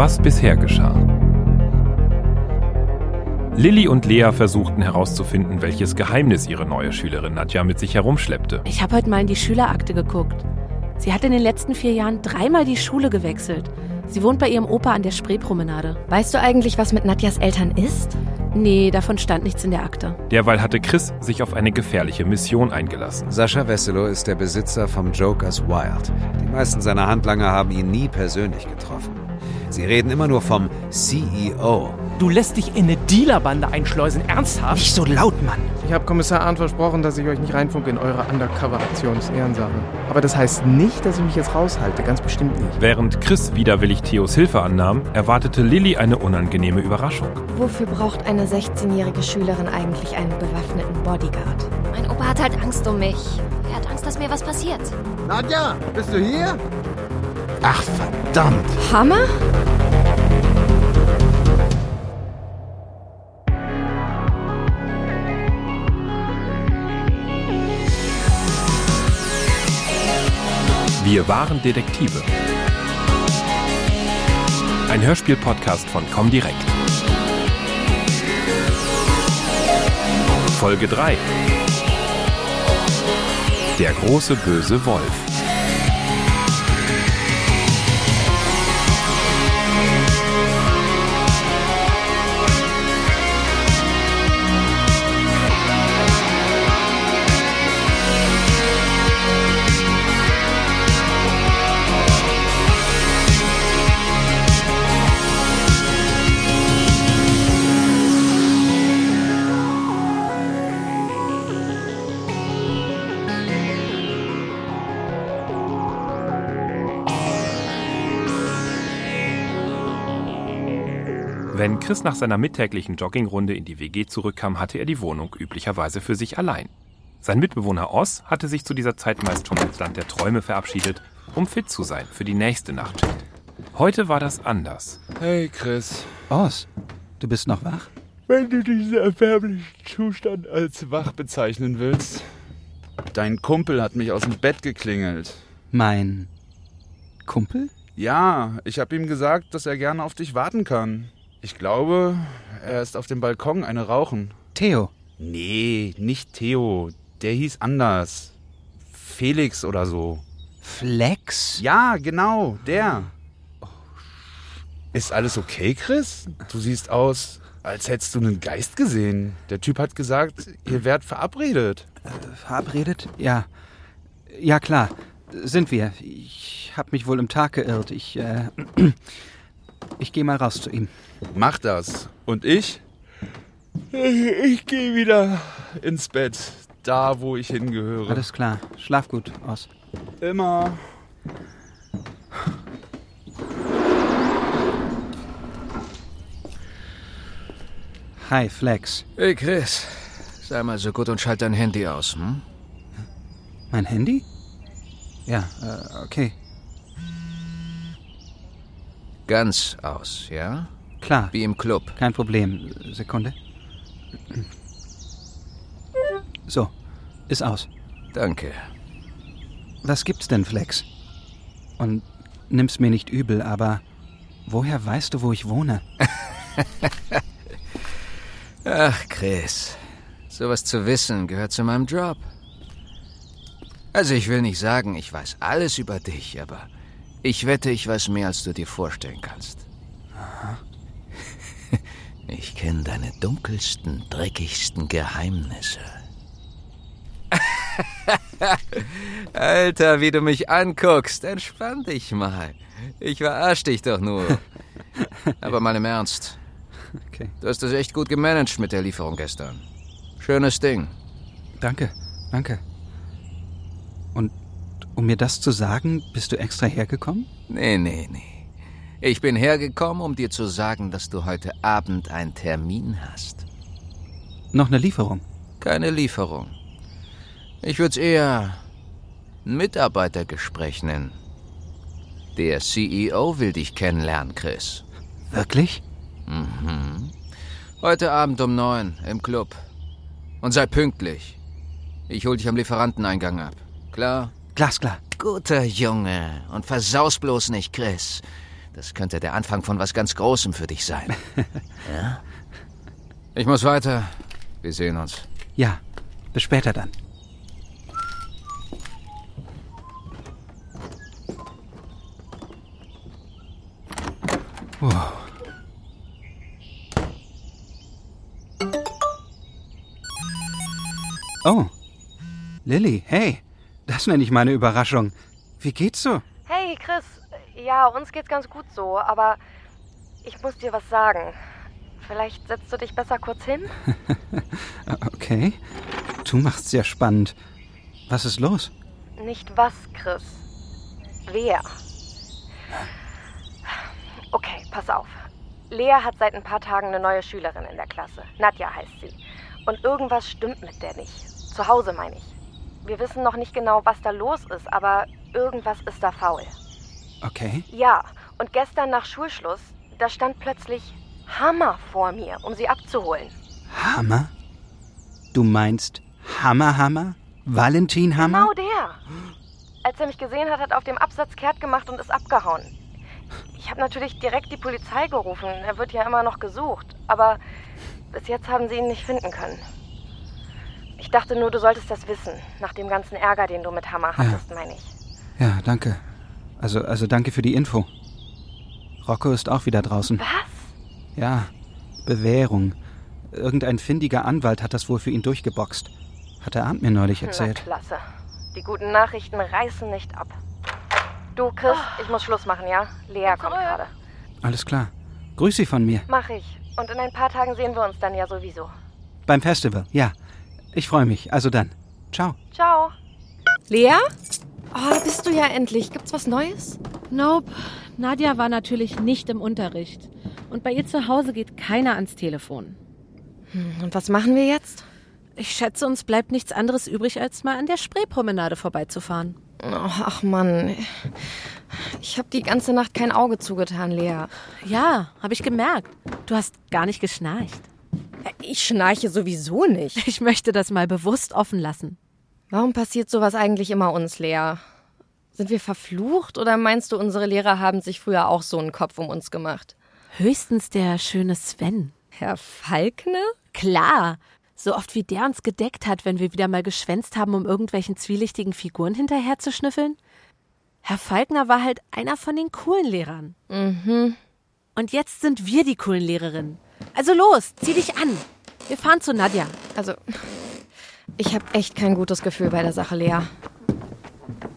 Was bisher geschah. Lilly und Lea versuchten herauszufinden, welches Geheimnis ihre neue Schülerin Nadja mit sich herumschleppte. Ich habe heute mal in die Schülerakte geguckt. Sie hat in den letzten vier Jahren dreimal die Schule gewechselt. Sie wohnt bei ihrem Opa an der Spreepromenade. Weißt du eigentlich, was mit Nadjas Eltern ist? Nee, davon stand nichts in der Akte. Derweil hatte Chris sich auf eine gefährliche Mission eingelassen. Sascha Wesselow ist der Besitzer vom Jokers Wild. Die meisten seiner Handlanger haben ihn nie persönlich getroffen. Sie reden immer nur vom CEO. Du lässt dich in eine Dealerbande einschleusen, ernsthaft? Nicht so laut, Mann. Ich habe Kommissar Arndt versprochen, dass ich euch nicht reinfunke in eure Undercover-Aktion. Das ist Ehrensache. Aber das heißt nicht, dass ich mich jetzt raushalte. Ganz bestimmt nicht. Während Chris widerwillig Theos Hilfe annahm, erwartete Lilly eine unangenehme Überraschung. Wofür braucht eine 16-jährige Schülerin eigentlich einen bewaffneten Bodyguard? Mein Opa hat halt Angst um mich. Er hat Angst, dass mir was passiert. Nadja, bist du hier? Ach, verdammt. Hammer? Wir waren Detektive. Ein Hörspiel-Podcast von Comdirect. Folge 3. Der große böse Wolf. Chris nach seiner mittäglichen Joggingrunde in die WG zurückkam, hatte er die Wohnung üblicherweise für sich allein. Sein Mitbewohner Oz hatte sich zu dieser Zeit meist schon ins Land der Träume verabschiedet, um fit zu sein für die nächste Nachtschicht. Heute war das anders. Hey Chris. Oz, du bist noch wach? Wenn du diesen erbärmlichen Zustand als wach bezeichnen willst. Dein Kumpel hat mich aus dem Bett geklingelt. Mein Kumpel? Ja, ich habe ihm gesagt, dass er gerne auf dich warten kann. Ich glaube, er ist auf dem Balkon eine rauchen. Theo. Nee, nicht Theo. Der hieß anders. Felix oder so. Flex? Ja, genau, der. Ist alles okay, Chris? Du siehst aus, als hättest du einen Geist gesehen. Der Typ hat gesagt, ihr werdet verabredet. Äh, verabredet? Ja. Ja, klar. Sind wir. Ich hab mich wohl im Tag geirrt. Ich, äh. Ich gehe mal raus zu ihm. Mach das. Und ich? Ich gehe wieder ins Bett. Da, wo ich hingehöre. Alles klar. Schlaf gut, aus. Immer. Hi, Flex. Hey, Chris. Sei mal so gut und schalt dein Handy aus, hm? Mein Handy? Ja, äh, okay. Ganz aus, ja? Klar. Wie im Club. Kein Problem. Sekunde. So, ist aus. Danke. Was gibt's denn, Flex? Und nimm's mir nicht übel, aber woher weißt du, wo ich wohne? Ach, Chris. Sowas zu wissen gehört zu meinem Job. Also ich will nicht sagen, ich weiß alles über dich, aber ich wette, ich weiß mehr, als du dir vorstellen kannst. Aha. Ich kenne deine dunkelsten, dreckigsten Geheimnisse. Alter, wie du mich anguckst. Entspann dich mal. Ich verarsch dich doch nur. Aber mal im Ernst. Okay. Du hast das echt gut gemanagt mit der Lieferung gestern. Schönes Ding. Danke, danke. Um mir das zu sagen, bist du extra hergekommen? Nee, nee, nee. Ich bin hergekommen, um dir zu sagen, dass du heute Abend einen Termin hast. Noch eine Lieferung? Keine Lieferung. Ich würde es eher ein Mitarbeitergespräch nennen. Der CEO will dich kennenlernen, Chris. Wirklich? Mhm. Heute Abend um neun im Club. Und sei pünktlich. Ich hol dich am Lieferanteneingang ab. Klar? Glasklar. Guter Junge. Und versaus bloß nicht, Chris. Das könnte der Anfang von was ganz Großem für dich sein. ja? Ich muss weiter. Wir sehen uns. Ja, bis später dann. Wow. Oh, Lilly, hey, das nenne ich meine Überraschung. Wie geht's so? Hey, Chris. Ja, uns geht's ganz gut so, aber ich muss dir was sagen. Vielleicht setzt du dich besser kurz hin? okay. Du machst sehr spannend. Was ist los? Nicht was, Chris. Wer? Okay, pass auf. Lea hat seit ein paar Tagen eine neue Schülerin in der Klasse. Nadja heißt sie. Und irgendwas stimmt mit der nicht. Zu Hause meine ich. Wir wissen noch nicht genau, was da los ist, aber irgendwas ist da faul. Okay. Ja, und gestern nach Schulschluss, da stand plötzlich Hammer vor mir, um sie abzuholen. Hammer? Du meinst Hammer Hammer? Valentin Hammer? Genau der. Als er mich gesehen hat, hat er auf dem Absatz kehrt gemacht und ist abgehauen. Ich habe natürlich direkt die Polizei gerufen. Er wird ja immer noch gesucht. Aber bis jetzt haben sie ihn nicht finden können. Ich dachte nur, du solltest das wissen. Nach dem ganzen Ärger, den du mit Hammer hattest, ja. meine ich. Ja, danke. Also, also danke für die Info. Rocco ist auch wieder draußen. Was? Ja, Bewährung. Irgendein findiger Anwalt hat das wohl für ihn durchgeboxt. Hat der Arndt mir neulich erzählt. Na, klasse. Die guten Nachrichten reißen nicht ab. Du, Chris, ich muss Schluss machen, ja? Lea kommt gerade. Alles klar. Grüß sie von mir. Mach ich. Und in ein paar Tagen sehen wir uns dann ja sowieso. Beim Festival, ja. Ich freue mich. Also dann. Ciao. Ciao. Lea? Oh, da bist du ja endlich. Gibt's was Neues? Nope. Nadja war natürlich nicht im Unterricht. Und bei ihr zu Hause geht keiner ans Telefon. Hm, und was machen wir jetzt? Ich schätze, uns bleibt nichts anderes übrig, als mal an der Spreepromenade vorbeizufahren. Oh, ach Mann. Ich habe die ganze Nacht kein Auge zugetan, Lea. Ja, habe ich gemerkt. Du hast gar nicht geschnarcht. Ich schnarche sowieso nicht. Ich möchte das mal bewusst offen lassen. Warum passiert sowas eigentlich immer uns, Lea? Sind wir verflucht oder meinst du, unsere Lehrer haben sich früher auch so einen Kopf um uns gemacht? Höchstens der schöne Sven. Herr Falkner? Klar. So oft wie der uns gedeckt hat, wenn wir wieder mal geschwänzt haben, um irgendwelchen zwielichtigen Figuren hinterher zu schnüffeln. Herr Falkner war halt einer von den coolen Lehrern. Mhm. Und jetzt sind wir die coolen Lehrerinnen. Also los, zieh dich an. Wir fahren zu Nadja. Also, ich habe echt kein gutes Gefühl bei der Sache, Lea.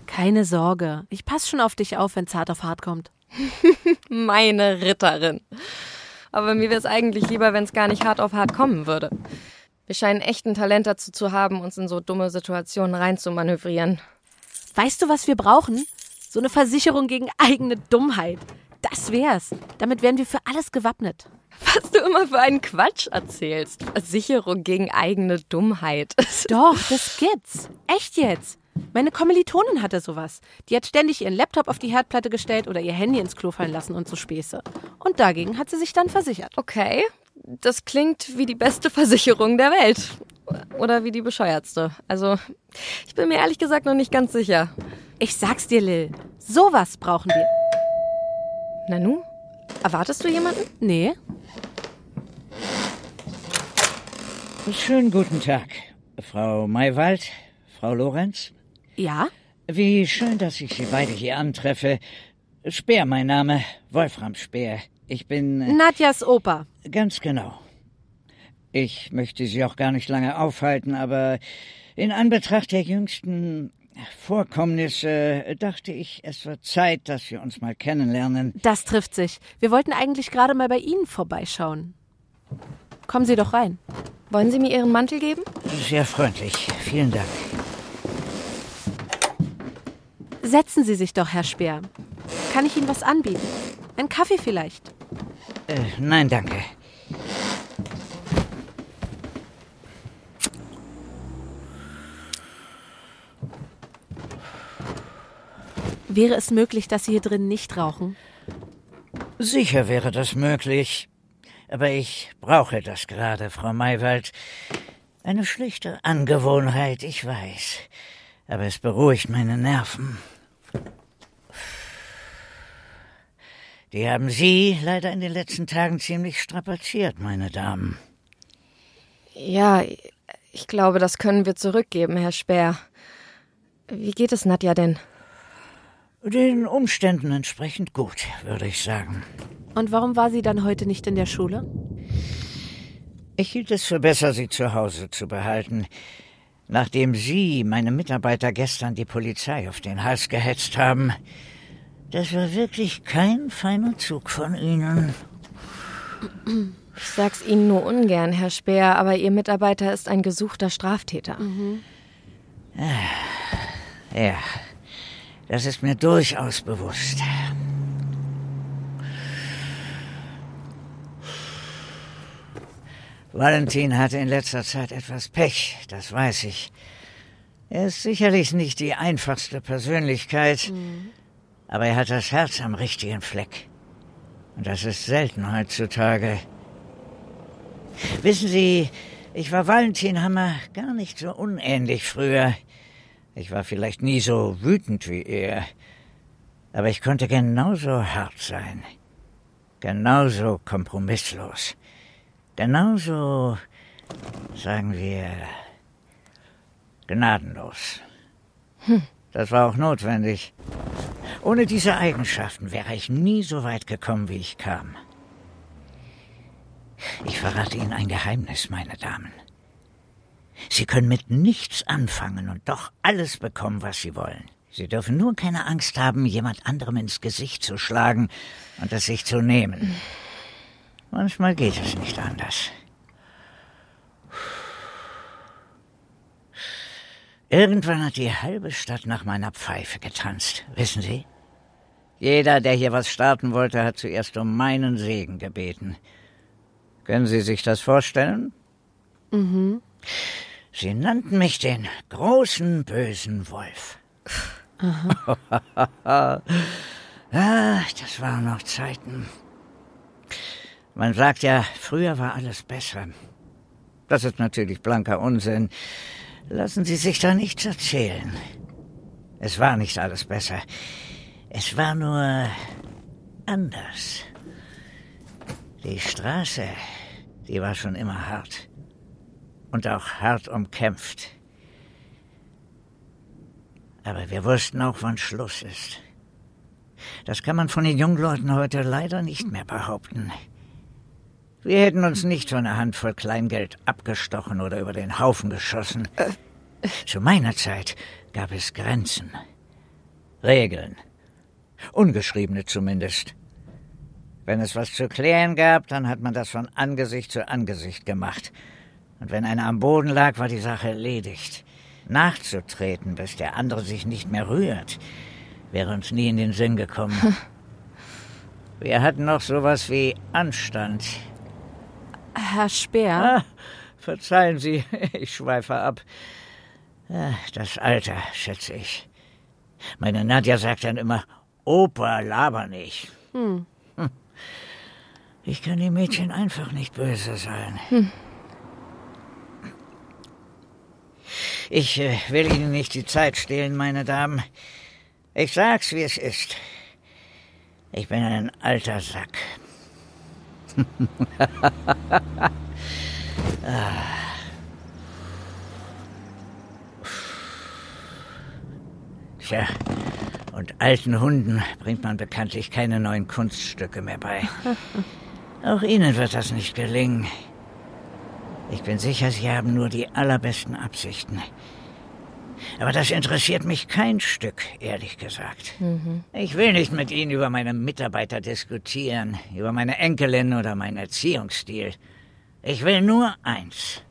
Keine Sorge. Ich pass schon auf dich auf, wenn's hart auf hart kommt. Meine Ritterin. Aber mir wäre es eigentlich lieber, wenn es gar nicht hart auf hart kommen würde. Wir scheinen echt ein Talent dazu zu haben, uns in so dumme Situationen reinzumanövrieren. Weißt du, was wir brauchen? So eine Versicherung gegen eigene Dummheit. Das wär's. Damit wären wir für alles gewappnet. Was du immer für einen Quatsch erzählst. Versicherung gegen eigene Dummheit. Doch, das gibt's. Echt jetzt. Meine Kommilitonin hatte sowas. Die hat ständig ihren Laptop auf die Herdplatte gestellt oder ihr Handy ins Klo fallen lassen und so Späße. Und dagegen hat sie sich dann versichert. Okay, das klingt wie die beste Versicherung der Welt. Oder wie die bescheuertste. Also, ich bin mir ehrlich gesagt noch nicht ganz sicher. Ich sag's dir, Lil. Sowas brauchen wir. Nanu? Erwartest du jemanden? Nee. Schönen guten Tag, Frau Maywald, Frau Lorenz. Ja? Wie schön, dass ich Sie beide hier antreffe. Speer, mein Name, Wolfram Speer. Ich bin. Äh, Nadjas Opa. Ganz genau. Ich möchte Sie auch gar nicht lange aufhalten, aber in Anbetracht der jüngsten Vorkommnisse dachte ich, es wird Zeit, dass wir uns mal kennenlernen. Das trifft sich. Wir wollten eigentlich gerade mal bei Ihnen vorbeischauen. Kommen Sie doch rein. Wollen Sie mir Ihren Mantel geben? Sehr freundlich. Vielen Dank. Setzen Sie sich doch, Herr Speer. Kann ich Ihnen was anbieten? Ein Kaffee vielleicht? Äh, nein, danke. Wäre es möglich, dass Sie hier drin nicht rauchen? Sicher wäre das möglich. Aber ich brauche das gerade, Frau Maywald. Eine schlichte Angewohnheit, ich weiß. Aber es beruhigt meine Nerven. Die haben Sie leider in den letzten Tagen ziemlich strapaziert, meine Damen. Ja, ich glaube, das können wir zurückgeben, Herr Speer. Wie geht es Nadja denn? Den Umständen entsprechend gut, würde ich sagen. Und warum war sie dann heute nicht in der Schule? Ich hielt es für besser, sie zu Hause zu behalten. Nachdem Sie, meine Mitarbeiter, gestern die Polizei auf den Hals gehetzt haben, das war wirklich kein feiner Zug von Ihnen. Ich sag's Ihnen nur ungern, Herr Speer, aber Ihr Mitarbeiter ist ein gesuchter Straftäter. Mhm. Ja, das ist mir durchaus bewusst. Valentin hatte in letzter Zeit etwas Pech, das weiß ich. Er ist sicherlich nicht die einfachste Persönlichkeit, mhm. aber er hat das Herz am richtigen Fleck. Und das ist selten heutzutage. Wissen Sie, ich war Valentin Hammer gar nicht so unähnlich früher. Ich war vielleicht nie so wütend wie er, aber ich konnte genauso hart sein, genauso kompromisslos. Genauso, sagen wir, gnadenlos. Hm. Das war auch notwendig. Ohne diese Eigenschaften wäre ich nie so weit gekommen, wie ich kam. Ich verrate Ihnen ein Geheimnis, meine Damen. Sie können mit nichts anfangen und doch alles bekommen, was Sie wollen. Sie dürfen nur keine Angst haben, jemand anderem ins Gesicht zu schlagen und es sich zu nehmen. Manchmal geht es nicht anders. Irgendwann hat die halbe Stadt nach meiner Pfeife getanzt, wissen Sie? Jeder, der hier was starten wollte, hat zuerst um meinen Segen gebeten. Können Sie sich das vorstellen? Mhm. Sie nannten mich den großen bösen Wolf. Aha. ah, das waren noch Zeiten. Man sagt ja, früher war alles besser. Das ist natürlich blanker Unsinn. Lassen Sie sich da nichts erzählen. Es war nicht alles besser. Es war nur anders. Die Straße, die war schon immer hart. Und auch hart umkämpft. Aber wir wussten auch, wann Schluss ist. Das kann man von den jungen Leuten heute leider nicht mehr behaupten. Wir hätten uns nicht für eine Handvoll Kleingeld abgestochen oder über den Haufen geschossen. Zu meiner Zeit gab es Grenzen. Regeln. Ungeschriebene zumindest. Wenn es was zu klären gab, dann hat man das von Angesicht zu Angesicht gemacht. Und wenn einer am Boden lag, war die Sache erledigt. Nachzutreten, bis der andere sich nicht mehr rührt, wäre uns nie in den Sinn gekommen. Wir hatten noch sowas wie Anstand. Herr Speer? Ah, verzeihen Sie, ich schweife ab. Das Alter, schätze ich. Meine Nadja sagt dann immer, Opa, laber nicht. Hm. hm. Ich kann die Mädchen einfach nicht böse sein. Hm. Ich äh, will Ihnen nicht die Zeit stehlen, meine Damen. Ich sag's, wie es ist. Ich bin ein alter Sack. Tja, und alten Hunden bringt man bekanntlich keine neuen Kunststücke mehr bei. Auch Ihnen wird das nicht gelingen. Ich bin sicher, Sie haben nur die allerbesten Absichten. Aber das interessiert mich kein Stück, ehrlich gesagt. Mhm. Ich will nicht mit Ihnen über meine Mitarbeiter diskutieren, über meine Enkelin oder meinen Erziehungsstil. Ich will nur eins.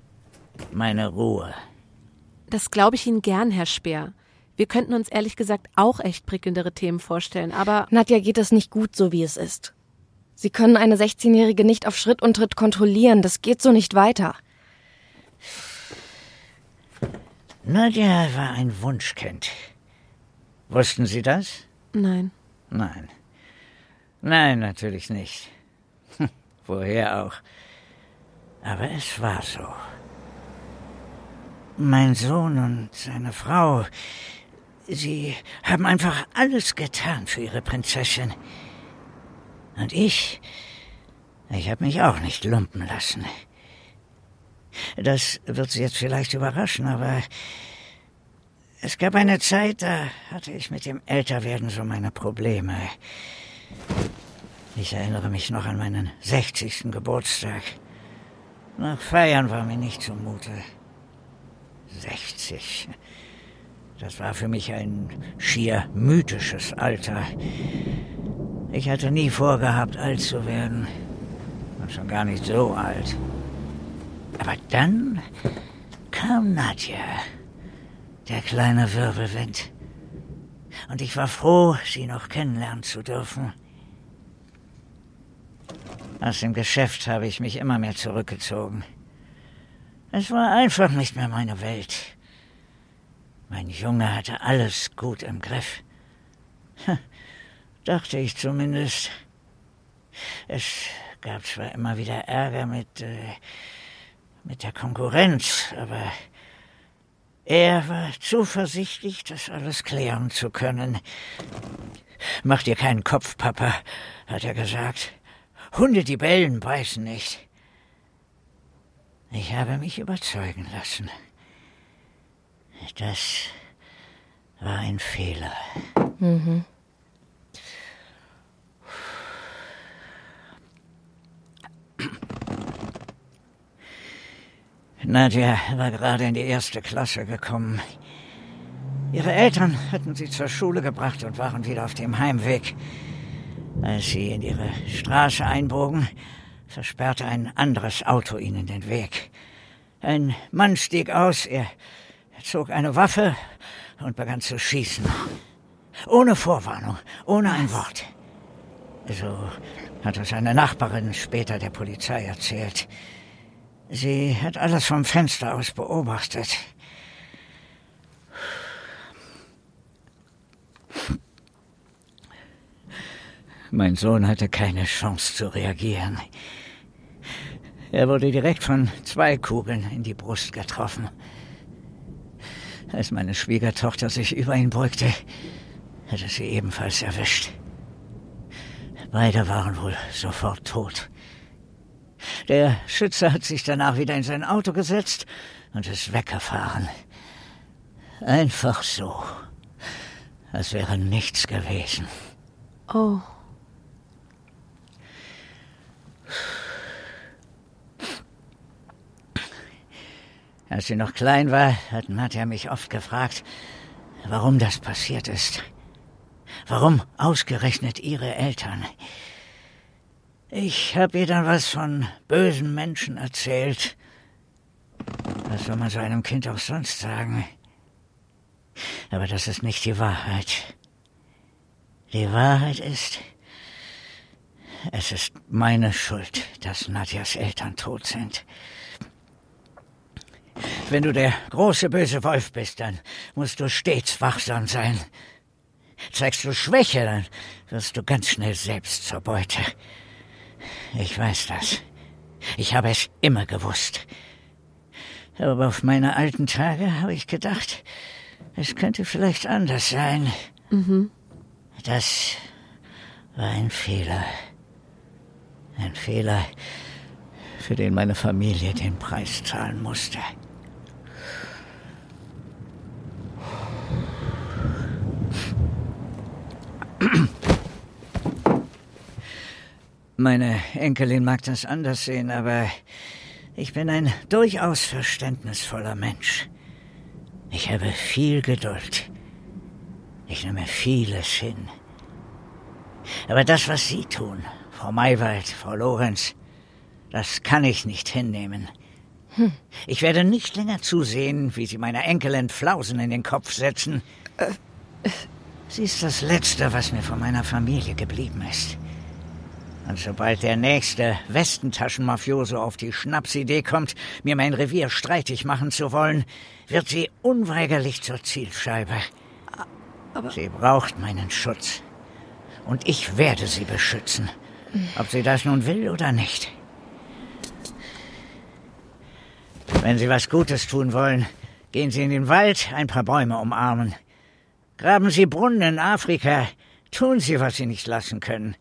Meine Ruhe. Das glaube ich Ihnen gern, Herr Speer. Wir könnten uns ehrlich gesagt auch echt prickelndere Themen vorstellen, aber. Nadja geht es nicht gut, so wie es ist. Sie können eine 16-Jährige nicht auf Schritt und Tritt kontrollieren. Das geht so nicht weiter. Nadja war ein Wunschkind. Wussten Sie das? Nein. Nein. Nein, natürlich nicht. Woher auch? Aber es war so. Mein Sohn und seine Frau, sie haben einfach alles getan für ihre Prinzessin. Und ich, ich habe mich auch nicht lumpen lassen. Das wird Sie jetzt vielleicht überraschen, aber es gab eine Zeit, da hatte ich mit dem Älterwerden so meine Probleme. Ich erinnere mich noch an meinen 60. Geburtstag. Nach Feiern war mir nicht zumute. 60. Das war für mich ein schier mythisches Alter. Ich hatte nie vorgehabt, alt zu werden. Und schon gar nicht so alt. Aber dann kam Nadja, der kleine Wirbelwind. Und ich war froh, sie noch kennenlernen zu dürfen. Aus dem Geschäft habe ich mich immer mehr zurückgezogen. Es war einfach nicht mehr meine Welt. Mein Junge hatte alles gut im Griff. Dachte ich zumindest. Es gab zwar immer wieder Ärger mit, äh, mit der Konkurrenz, aber er war zuversichtlich, das alles klären zu können. Mach dir keinen Kopf, Papa, hat er gesagt. Hunde, die bellen, beißen nicht. Ich habe mich überzeugen lassen. Das war ein Fehler. Mhm. Nadja war gerade in die erste Klasse gekommen. Ihre Eltern hatten sie zur Schule gebracht und waren wieder auf dem Heimweg. Als sie in ihre Straße einbogen, versperrte ein anderes Auto ihnen den Weg. Ein Mann stieg aus, er zog eine Waffe und begann zu schießen. Ohne Vorwarnung, ohne ein Wort. So hat es eine Nachbarin später der Polizei erzählt. Sie hat alles vom Fenster aus beobachtet. Mein Sohn hatte keine Chance zu reagieren. Er wurde direkt von zwei Kugeln in die Brust getroffen. Als meine Schwiegertochter sich über ihn beugte, hatte sie ebenfalls erwischt. Beide waren wohl sofort tot. Der Schütze hat sich danach wieder in sein Auto gesetzt und ist weggefahren. Einfach so. Als wäre nichts gewesen. Oh. Als sie noch klein war, hat Nadja mich oft gefragt, warum das passiert ist. Warum ausgerechnet ihre Eltern? Ich habe ihr dann was von bösen Menschen erzählt. Was soll man so einem Kind auch sonst sagen? Aber das ist nicht die Wahrheit. Die Wahrheit ist, es ist meine Schuld, dass Nadjas Eltern tot sind. Wenn du der große böse Wolf bist, dann musst du stets wachsam sein. Zeigst du Schwäche, dann wirst du ganz schnell selbst zur Beute. Ich weiß das. Ich habe es immer gewusst. Aber auf meine alten Tage habe ich gedacht, es könnte vielleicht anders sein. Mhm. Das war ein Fehler. Ein Fehler, für den meine Familie den Preis zahlen musste. Meine Enkelin mag das anders sehen, aber ich bin ein durchaus verständnisvoller Mensch. Ich habe viel Geduld. Ich nehme vieles hin. Aber das, was Sie tun, Frau Maywald, Frau Lorenz, das kann ich nicht hinnehmen. Hm. Ich werde nicht länger zusehen, wie Sie meiner Enkelin Flausen in den Kopf setzen. Äh, Sie ist das Letzte, was mir von meiner Familie geblieben ist. Und sobald der nächste Westentaschenmafioso auf die Schnapsidee kommt, mir mein Revier streitig machen zu wollen, wird sie unweigerlich zur Zielscheibe. Aber sie braucht meinen Schutz. Und ich werde sie beschützen. Ob sie das nun will oder nicht. Wenn Sie was Gutes tun wollen, gehen Sie in den Wald ein paar Bäume umarmen. Graben Sie Brunnen in Afrika. Tun Sie, was Sie nicht lassen können.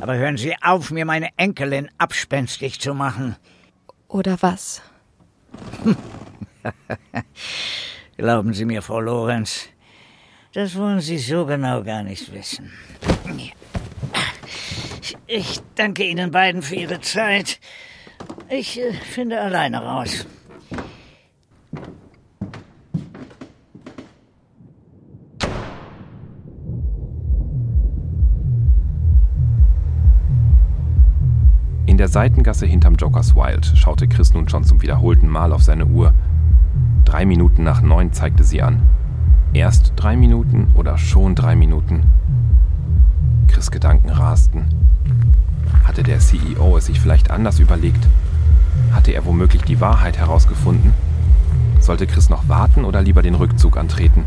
Aber hören Sie auf, mir meine Enkelin abspenstig zu machen. Oder was? Glauben Sie mir, Frau Lorenz, das wollen Sie so genau gar nicht wissen. Ich danke Ihnen beiden für Ihre Zeit. Ich äh, finde alleine raus. Der Seitengasse hinterm Jokers Wild schaute Chris nun schon zum wiederholten Mal auf seine Uhr. Drei Minuten nach neun zeigte sie an. Erst drei Minuten oder schon drei Minuten? Chris Gedanken rasten. Hatte der CEO es sich vielleicht anders überlegt? Hatte er womöglich die Wahrheit herausgefunden? Sollte Chris noch warten oder lieber den Rückzug antreten?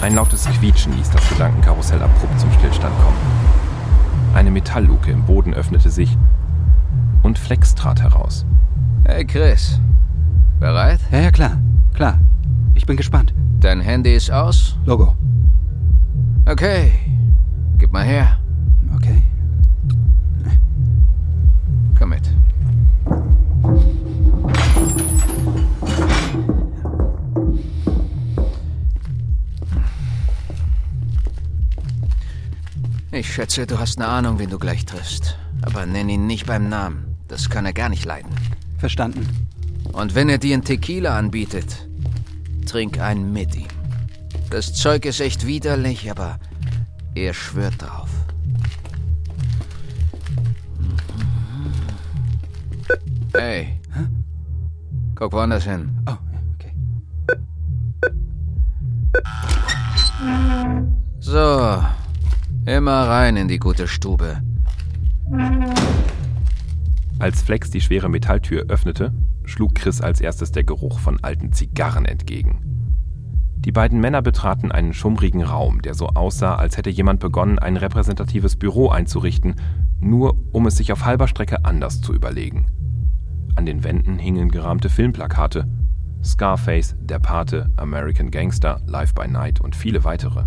Ein lautes Quietschen ließ das Gedankenkarussell abrupt zum Stillstand kommen. Eine Metallluke im Boden öffnete sich und Flex trat heraus. Hey Chris, bereit? Ja, ja, klar, klar. Ich bin gespannt. Dein Handy ist aus? Logo. Okay, gib mal her. Ich schätze, du hast eine Ahnung, wen du gleich triffst. Aber nenn ihn nicht beim Namen. Das kann er gar nicht leiden. Verstanden. Und wenn er dir einen Tequila anbietet, trink einen mit ihm. Das Zeug ist echt widerlich, aber er schwört drauf. Hey. Guck woanders hin. Oh, okay. Immer rein in die gute Stube. Als Flex die schwere Metalltür öffnete, schlug Chris als erstes der Geruch von alten Zigarren entgegen. Die beiden Männer betraten einen schummrigen Raum, der so aussah, als hätte jemand begonnen, ein repräsentatives Büro einzurichten, nur um es sich auf halber Strecke anders zu überlegen. An den Wänden hingen gerahmte Filmplakate. Scarface, Der Pate, American Gangster, Live by Night und viele weitere.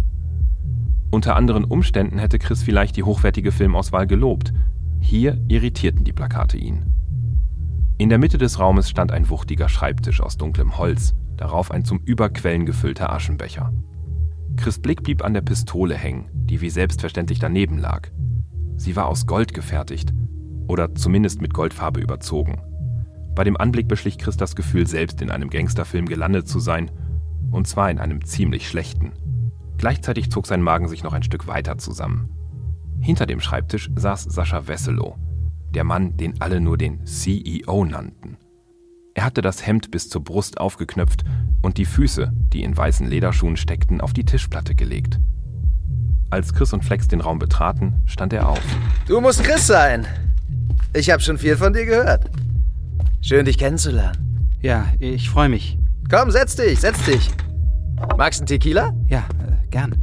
Unter anderen Umständen hätte Chris vielleicht die hochwertige Filmauswahl gelobt. Hier irritierten die Plakate ihn. In der Mitte des Raumes stand ein wuchtiger Schreibtisch aus dunklem Holz, darauf ein zum Überquellen gefüllter Aschenbecher. Chris Blick blieb an der Pistole hängen, die wie selbstverständlich daneben lag. Sie war aus Gold gefertigt oder zumindest mit Goldfarbe überzogen. Bei dem Anblick beschlich Chris das Gefühl, selbst in einem Gangsterfilm gelandet zu sein, und zwar in einem ziemlich schlechten. Gleichzeitig zog sein Magen sich noch ein Stück weiter zusammen. Hinter dem Schreibtisch saß Sascha Wesselow, der Mann, den alle nur den CEO nannten. Er hatte das Hemd bis zur Brust aufgeknöpft und die Füße, die in weißen Lederschuhen steckten, auf die Tischplatte gelegt. Als Chris und Flex den Raum betraten, stand er auf. Du musst Chris sein. Ich habe schon viel von dir gehört. Schön, dich kennenzulernen. Ja, ich freue mich. Komm, setz dich, setz dich. Magst du einen Tequila? Ja, gern.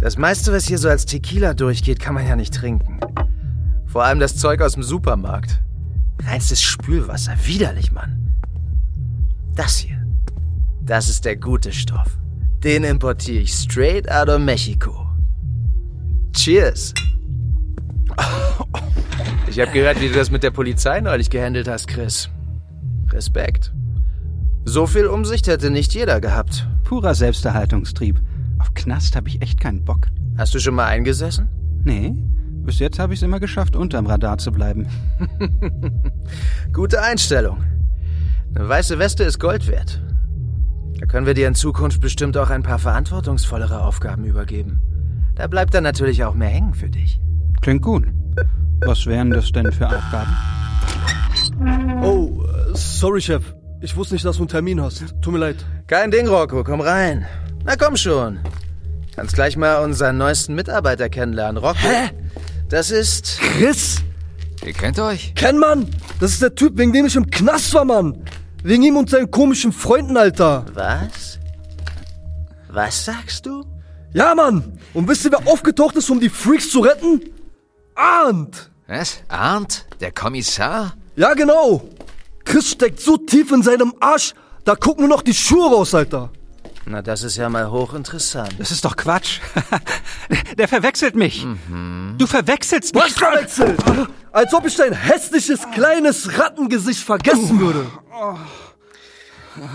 Das meiste, was hier so als Tequila durchgeht, kann man ja nicht trinken. Vor allem das Zeug aus dem Supermarkt. Reinstes Spülwasser. Widerlich, Mann. Das hier. Das ist der gute Stoff. Den importiere ich straight out of Mexiko. Cheers. Ich habe gehört, wie du das mit der Polizei neulich gehandelt hast, Chris. Respekt. So viel Umsicht hätte nicht jeder gehabt. Purer Selbsterhaltungstrieb. Auf Knast habe ich echt keinen Bock. Hast du schon mal eingesessen? Nee, bis jetzt habe ich es immer geschafft, unterm Radar zu bleiben. Gute Einstellung. Eine weiße Weste ist Gold wert. Da können wir dir in Zukunft bestimmt auch ein paar verantwortungsvollere Aufgaben übergeben. Da bleibt dann natürlich auch mehr hängen für dich. Klingt gut. Was wären das denn für Aufgaben? Oh, äh, sorry, Chef. Ich wusste nicht, dass du einen Termin hast. Tut mir leid. Kein Ding, Rocco. Komm rein. Na komm schon. Kannst gleich mal unseren neuesten Mitarbeiter kennenlernen, Rocco. Hä? Das ist... Chris? Ihr kennt euch? Kenn, Mann. Das ist der Typ, wegen dem ich im Knast war, Mann. Wegen ihm und seinen komischen Freunden, Alter. Was? Was sagst du? Ja, Mann. Und wisst ihr, wer aufgetaucht ist, um die Freaks zu retten? Arndt. Was? Arndt? Der Kommissar? Ja, genau. Chris steckt so tief in seinem Arsch, da gucken nur noch die Schuhe raus, Alter. Na, das ist ja mal hochinteressant. Das ist doch Quatsch. Der verwechselt mich. Du verwechselst mich. Was verwechselt? Als ob ich dein hässliches, kleines Rattengesicht vergessen würde.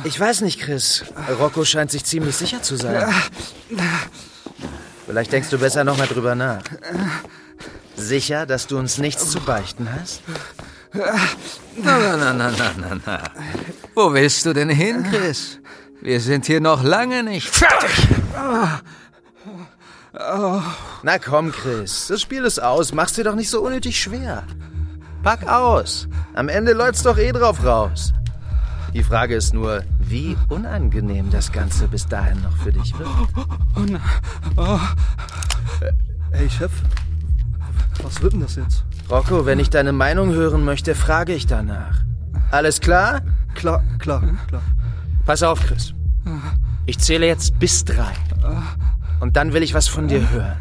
Ich weiß nicht, Chris. Rocco scheint sich ziemlich sicher zu sein. Vielleicht denkst du besser noch mal drüber nach. Sicher, dass du uns nichts zu beichten hast? Na, na, na, na, na, na, na. Wo willst du denn hin, Chris? Wir sind hier noch lange nicht fertig. Na komm, Chris. Das Spiel ist aus. Mach's dir doch nicht so unnötig schwer. Pack aus. Am Ende läuft's doch eh drauf raus. Die Frage ist nur, wie unangenehm das Ganze bis dahin noch für dich wird. Oh, nein. Oh. Ey, Chef. Was wird denn das jetzt? Rocco, wenn ich deine Meinung hören möchte, frage ich danach. Alles klar? Klar, klar, klar. Pass auf, Chris. Ich zähle jetzt bis drei. Und dann will ich was von dir hören.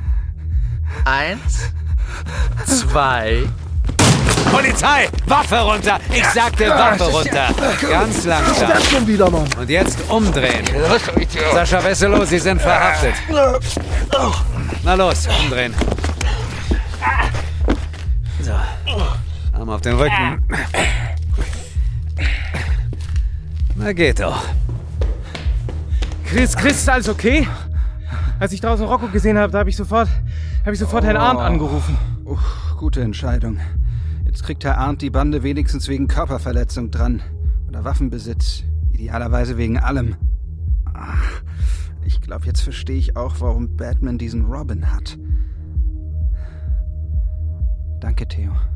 Eins, zwei. Polizei! Waffe runter! Ich sagte Waffe runter! Ganz langsam. Das schon wieder, Mann. Und jetzt umdrehen. Sascha Wesselow, Sie sind verhaftet. Na los, umdrehen. So. Arm auf den Rücken. Na geht doch. Chris, Chris, ist alles okay? Als ich draußen Rocco gesehen habe, da habe ich sofort, habe ich sofort Herrn Arndt angerufen. Uff, gute Entscheidung. Jetzt kriegt Herr Arndt die Bande wenigstens wegen Körperverletzung dran. Oder Waffenbesitz. Idealerweise wegen allem. Ach, ich glaube, jetzt verstehe ich auch, warum Batman diesen Robin hat. Danke, Theo.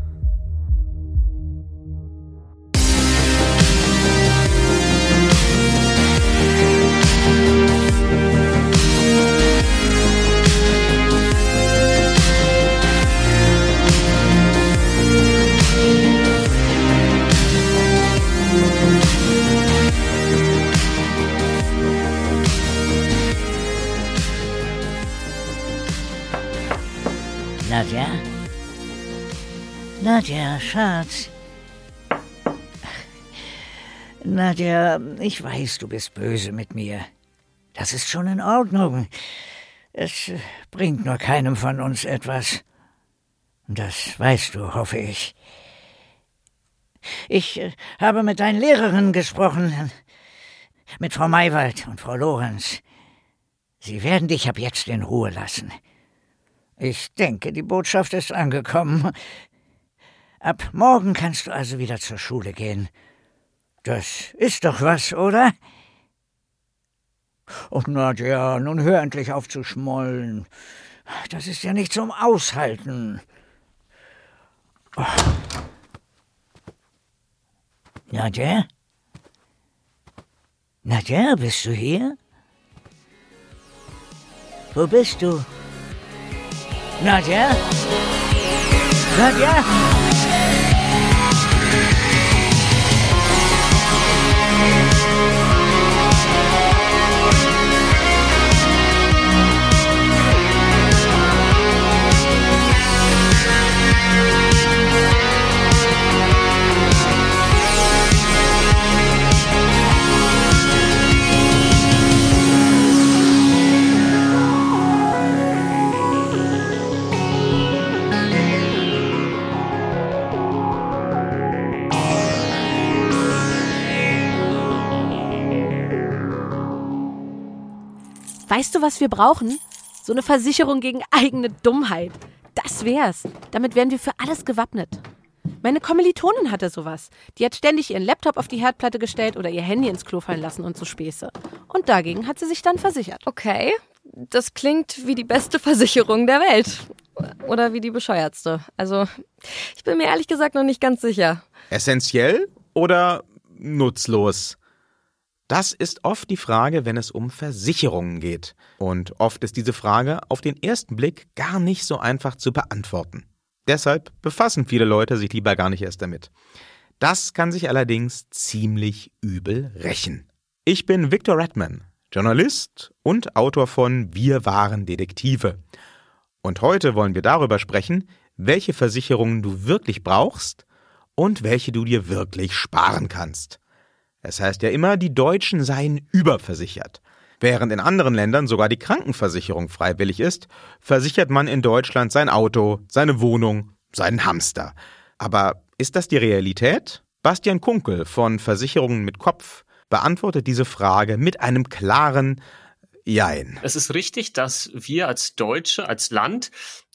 Nadja, ich weiß, du bist böse mit mir. Das ist schon in Ordnung. Es bringt nur keinem von uns etwas. Das weißt du, hoffe ich. Ich habe mit deinen Lehrerinnen gesprochen, mit Frau Maywald und Frau Lorenz. Sie werden dich ab jetzt in Ruhe lassen. Ich denke, die Botschaft ist angekommen. Ab morgen kannst du also wieder zur Schule gehen. Das ist doch was, oder? Und Nadja, nun hör endlich auf zu schmollen. Das ist ja nicht zum Aushalten. Oh. Nadja? Nadja, bist du hier? Wo bist du? Nadja? Nadja? Du, was wir brauchen? So eine Versicherung gegen eigene Dummheit. Das wär's. Damit wären wir für alles gewappnet. Meine Kommilitonin hatte sowas. Die hat ständig ihren Laptop auf die Herdplatte gestellt oder ihr Handy ins Klo fallen lassen und so Späße. Und dagegen hat sie sich dann versichert. Okay, das klingt wie die beste Versicherung der Welt. Oder wie die bescheuertste. Also, ich bin mir ehrlich gesagt noch nicht ganz sicher. Essentiell oder nutzlos? Das ist oft die Frage, wenn es um Versicherungen geht. Und oft ist diese Frage auf den ersten Blick gar nicht so einfach zu beantworten. Deshalb befassen viele Leute sich lieber gar nicht erst damit. Das kann sich allerdings ziemlich übel rächen. Ich bin Victor Redman, Journalist und Autor von Wir waren Detektive. Und heute wollen wir darüber sprechen, welche Versicherungen du wirklich brauchst und welche du dir wirklich sparen kannst. Es heißt ja immer, die Deutschen seien überversichert. Während in anderen Ländern sogar die Krankenversicherung freiwillig ist, versichert man in Deutschland sein Auto, seine Wohnung, seinen Hamster. Aber ist das die Realität? Bastian Kunkel von Versicherungen mit Kopf beantwortet diese Frage mit einem klaren Jein. Es ist richtig, dass wir als Deutsche, als Land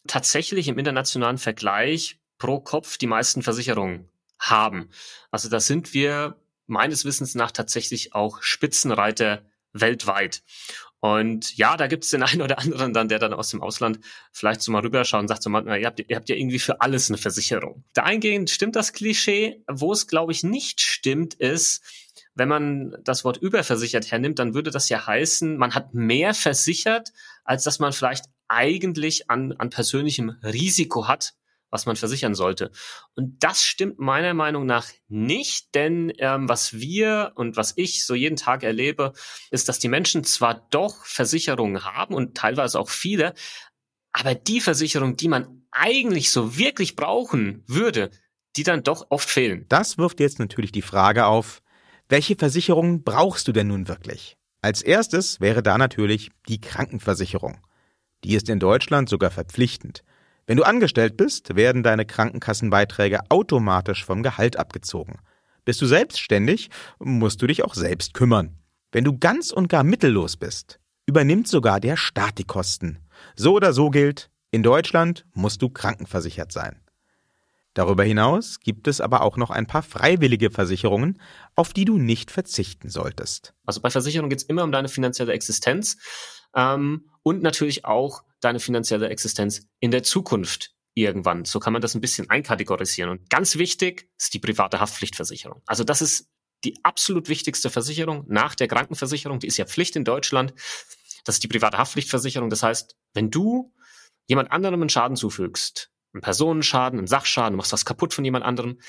tatsächlich im internationalen Vergleich pro Kopf die meisten Versicherungen haben. Also da sind wir meines Wissens nach tatsächlich auch Spitzenreiter weltweit. Und ja, da gibt es den einen oder anderen dann, der dann aus dem Ausland vielleicht so mal rüberschaut und sagt so mal, ihr habt, ihr habt ja irgendwie für alles eine Versicherung. Dahingehend stimmt das Klischee. Wo es, glaube ich, nicht stimmt, ist, wenn man das Wort überversichert hernimmt, dann würde das ja heißen, man hat mehr versichert, als dass man vielleicht eigentlich an, an persönlichem Risiko hat, was man versichern sollte. Und das stimmt meiner Meinung nach nicht, denn ähm, was wir und was ich so jeden Tag erlebe, ist, dass die Menschen zwar doch Versicherungen haben und teilweise auch viele, aber die Versicherung, die man eigentlich so wirklich brauchen würde, die dann doch oft fehlen. Das wirft jetzt natürlich die Frage auf, welche Versicherungen brauchst du denn nun wirklich? Als erstes wäre da natürlich die Krankenversicherung. Die ist in Deutschland sogar verpflichtend. Wenn du angestellt bist, werden deine Krankenkassenbeiträge automatisch vom Gehalt abgezogen. Bist du selbstständig, musst du dich auch selbst kümmern. Wenn du ganz und gar mittellos bist, übernimmt sogar der Staat die Kosten. So oder so gilt, in Deutschland musst du krankenversichert sein. Darüber hinaus gibt es aber auch noch ein paar freiwillige Versicherungen, auf die du nicht verzichten solltest. Also bei Versicherungen geht es immer um deine finanzielle Existenz ähm, und natürlich auch deine finanzielle Existenz in der Zukunft irgendwann. So kann man das ein bisschen einkategorisieren. Und ganz wichtig ist die private Haftpflichtversicherung. Also das ist die absolut wichtigste Versicherung nach der Krankenversicherung. Die ist ja Pflicht in Deutschland. Das ist die private Haftpflichtversicherung. Das heißt, wenn du jemand anderem einen Schaden zufügst, einen Personenschaden, einen Sachschaden, du machst was kaputt von jemand anderem,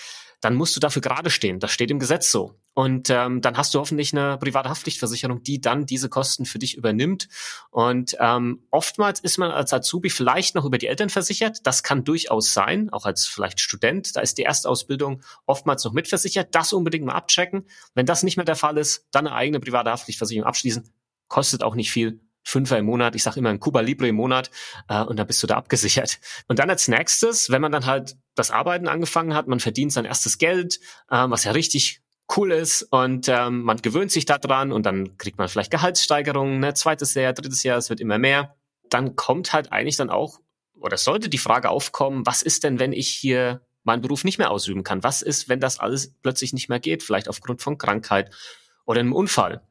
dann musst du dafür gerade stehen. Das steht im Gesetz so. Und ähm, dann hast du hoffentlich eine private Haftpflichtversicherung, die dann diese Kosten für dich übernimmt. Und ähm, oftmals ist man als Azubi vielleicht noch über die Eltern versichert. Das kann durchaus sein, auch als vielleicht Student. Da ist die Erstausbildung oftmals noch mitversichert. Das unbedingt mal abchecken. Wenn das nicht mehr der Fall ist, dann eine eigene private Haftpflichtversicherung abschließen. Kostet auch nicht viel, Fünfer im Monat, ich sage immer ein Cuba Libre im Monat äh, und dann bist du da abgesichert. Und dann als nächstes, wenn man dann halt das Arbeiten angefangen hat, man verdient sein erstes Geld, äh, was ja richtig cool ist und ähm, man gewöhnt sich daran und dann kriegt man vielleicht Gehaltssteigerungen, ne, zweites Jahr, drittes Jahr, es wird immer mehr. Dann kommt halt eigentlich dann auch, oder sollte die Frage aufkommen, was ist denn, wenn ich hier meinen Beruf nicht mehr ausüben kann? Was ist, wenn das alles plötzlich nicht mehr geht, vielleicht aufgrund von Krankheit oder einem Unfall?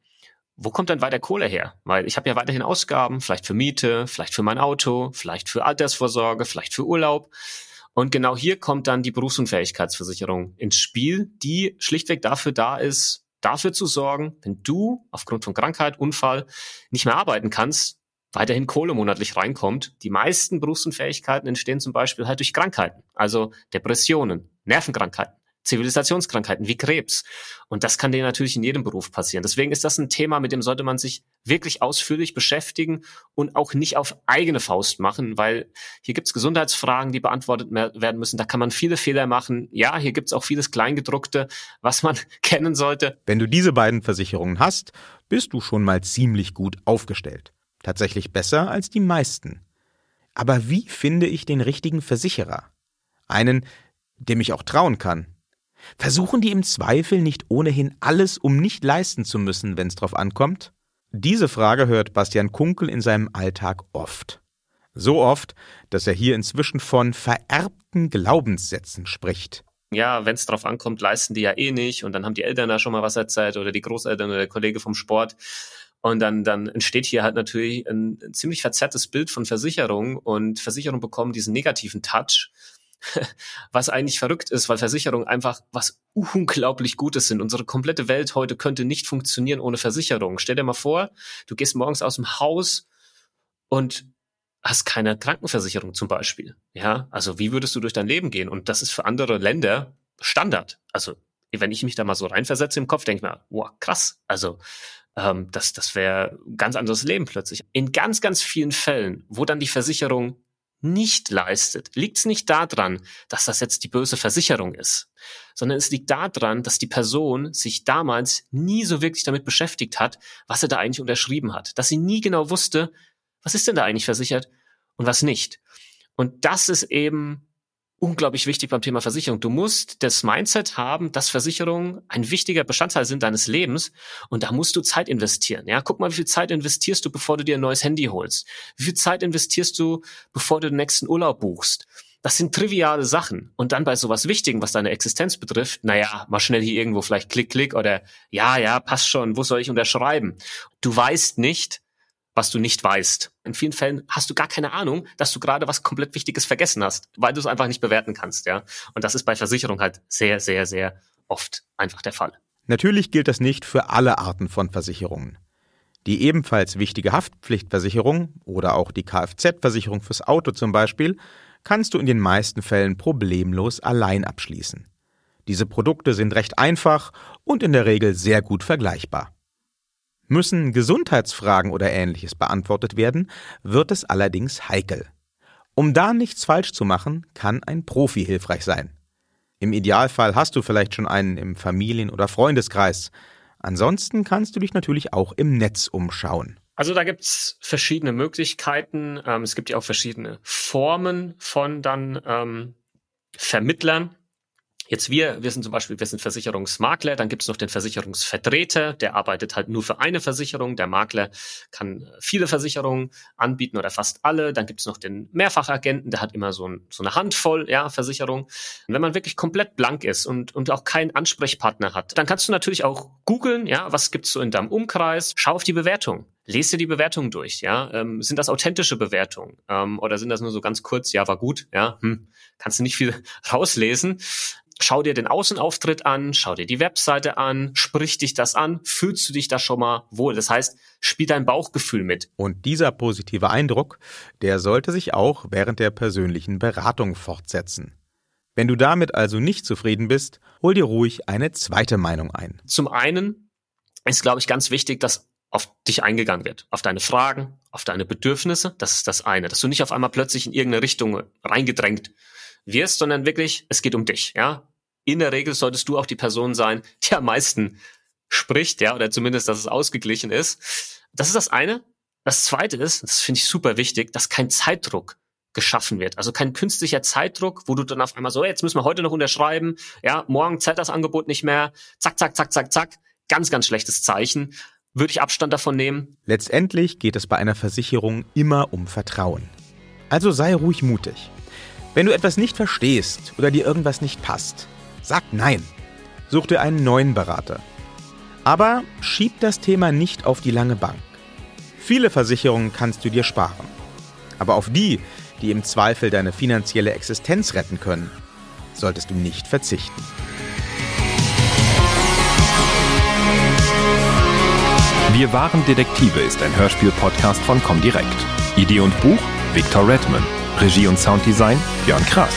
Wo kommt dann weiter Kohle her? Weil ich habe ja weiterhin Ausgaben, vielleicht für Miete, vielleicht für mein Auto, vielleicht für Altersvorsorge, vielleicht für Urlaub. Und genau hier kommt dann die Berufsunfähigkeitsversicherung ins Spiel, die schlichtweg dafür da ist, dafür zu sorgen, wenn du aufgrund von Krankheit, Unfall nicht mehr arbeiten kannst, weiterhin Kohle monatlich reinkommt. Die meisten Berufsunfähigkeiten entstehen zum Beispiel halt durch Krankheiten, also Depressionen, Nervenkrankheiten. Zivilisationskrankheiten wie Krebs. Und das kann dir natürlich in jedem Beruf passieren. Deswegen ist das ein Thema, mit dem sollte man sich wirklich ausführlich beschäftigen und auch nicht auf eigene Faust machen, weil hier gibt's Gesundheitsfragen, die beantwortet werden müssen. Da kann man viele Fehler machen. Ja, hier gibt's auch vieles Kleingedruckte, was man kennen sollte. Wenn du diese beiden Versicherungen hast, bist du schon mal ziemlich gut aufgestellt. Tatsächlich besser als die meisten. Aber wie finde ich den richtigen Versicherer? Einen, dem ich auch trauen kann, Versuchen die im Zweifel nicht ohnehin alles, um nicht leisten zu müssen, wenn es drauf ankommt? Diese Frage hört Bastian Kunkel in seinem Alltag oft. So oft, dass er hier inzwischen von vererbten Glaubenssätzen spricht. Ja, wenn es drauf ankommt, leisten die ja eh nicht und dann haben die Eltern da schon mal was erzählt oder die Großeltern oder der Kollege vom Sport. Und dann, dann entsteht hier halt natürlich ein, ziemlich verzerrtes Bild von Versicherung und Versicherungen bekommen diesen negativen Touch was eigentlich verrückt ist, weil Versicherungen einfach was unglaublich Gutes sind. Unsere komplette Welt heute könnte nicht funktionieren ohne Versicherung. Stell dir mal vor, du gehst morgens aus dem Haus und hast keine Krankenversicherung zum Beispiel. Ja, also wie würdest du durch dein Leben gehen? Und das ist für andere Länder Standard. Also wenn ich mich da mal so reinversetze im Kopf, denke ich mir, wow, krass. Also ähm, das, das wäre ganz anderes Leben plötzlich. In ganz, ganz vielen Fällen, wo dann die Versicherung nicht leistet, liegt es nicht daran, dass das jetzt die böse Versicherung ist, sondern es liegt daran, dass die Person sich damals nie so wirklich damit beschäftigt hat, was er da eigentlich unterschrieben hat, dass sie nie genau wusste, was ist denn da eigentlich versichert und was nicht. Und das ist eben unglaublich wichtig beim Thema Versicherung. Du musst das Mindset haben, dass Versicherungen ein wichtiger Bestandteil sind deines Lebens und da musst du Zeit investieren. Ja, guck mal, wie viel Zeit investierst du, bevor du dir ein neues Handy holst? Wie viel Zeit investierst du, bevor du den nächsten Urlaub buchst? Das sind triviale Sachen. Und dann bei sowas Wichtigen, was deine Existenz betrifft, naja, mal schnell hier irgendwo vielleicht klick, klick oder ja, ja, passt schon, wo soll ich unterschreiben? Du weißt nicht, was du nicht weißt. In vielen Fällen hast du gar keine Ahnung, dass du gerade was komplett Wichtiges vergessen hast, weil du es einfach nicht bewerten kannst, ja. Und das ist bei Versicherung halt sehr, sehr, sehr oft einfach der Fall. Natürlich gilt das nicht für alle Arten von Versicherungen. Die ebenfalls wichtige Haftpflichtversicherung oder auch die Kfz-Versicherung fürs Auto zum Beispiel kannst du in den meisten Fällen problemlos allein abschließen. Diese Produkte sind recht einfach und in der Regel sehr gut vergleichbar. Müssen Gesundheitsfragen oder ähnliches beantwortet werden, wird es allerdings heikel. Um da nichts falsch zu machen, kann ein Profi hilfreich sein. Im Idealfall hast du vielleicht schon einen im Familien- oder Freundeskreis. Ansonsten kannst du dich natürlich auch im Netz umschauen. Also da gibt's verschiedene Möglichkeiten. Ähm, es gibt ja auch verschiedene Formen von dann ähm, Vermittlern. Jetzt wir, wir sind zum Beispiel, wir sind Versicherungsmakler, dann gibt es noch den Versicherungsvertreter, der arbeitet halt nur für eine Versicherung. Der Makler kann viele Versicherungen anbieten oder fast alle. Dann gibt es noch den Mehrfachagenten, der hat immer so, ein, so eine Handvoll ja, Versicherungen. Und wenn man wirklich komplett blank ist und, und auch keinen Ansprechpartner hat, dann kannst du natürlich auch googeln, ja, was gibt's so in deinem Umkreis, schau auf die Bewertung. Lest dir die Bewertungen durch, ja. Ähm, sind das authentische Bewertungen? Ähm, oder sind das nur so ganz kurz, ja, war gut, ja, hm, kannst du nicht viel rauslesen. Schau dir den Außenauftritt an, schau dir die Webseite an, sprich dich das an, fühlst du dich da schon mal wohl. Das heißt, spiel dein Bauchgefühl mit. Und dieser positive Eindruck, der sollte sich auch während der persönlichen Beratung fortsetzen. Wenn du damit also nicht zufrieden bist, hol dir ruhig eine zweite Meinung ein. Zum einen ist, glaube ich, ganz wichtig, dass auf dich eingegangen wird, auf deine Fragen, auf deine Bedürfnisse. Das ist das eine, dass du nicht auf einmal plötzlich in irgendeine Richtung reingedrängt wirst, sondern wirklich, es geht um dich, ja. In der Regel solltest du auch die Person sein, die am meisten spricht, ja, oder zumindest, dass es ausgeglichen ist. Das ist das eine. Das zweite ist, das finde ich super wichtig, dass kein Zeitdruck geschaffen wird. Also kein künstlicher Zeitdruck, wo du dann auf einmal so, jetzt müssen wir heute noch unterschreiben, ja, morgen zählt das Angebot nicht mehr, zack, zack, zack, zack, zack. Ganz, ganz schlechtes Zeichen. Würde ich Abstand davon nehmen. Letztendlich geht es bei einer Versicherung immer um Vertrauen. Also sei ruhig mutig. Wenn du etwas nicht verstehst oder dir irgendwas nicht passt, sag Nein. Such dir einen neuen Berater. Aber schieb das Thema nicht auf die lange Bank. Viele Versicherungen kannst du dir sparen. Aber auf die, die im Zweifel deine finanzielle Existenz retten können, solltest du nicht verzichten. Wir waren Detektive ist ein Hörspiel-Podcast von Comdirect. Idee und Buch Victor Redman. Regie und Sounddesign Björn Krass.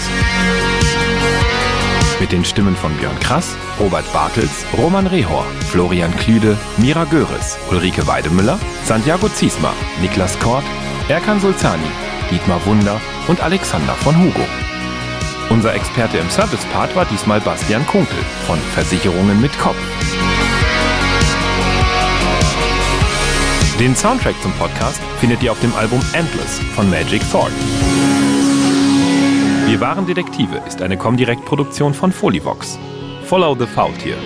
Mit den Stimmen von Björn Krass, Robert Bartels, Roman Rehor, Florian Klüde, Mira Göres, Ulrike Weidemüller, Santiago Ziesma, Niklas Kort, Erkan Sulzani, Dietmar Wunder und Alexander von Hugo. Unser Experte im Service-Part war diesmal Bastian Kunkel von Versicherungen mit Kopf. Den Soundtrack zum Podcast findet ihr auf dem Album Endless von Magic Thorn. Wir waren Detektive ist eine Comdirect-Produktion von Folivox. Follow the Faultier.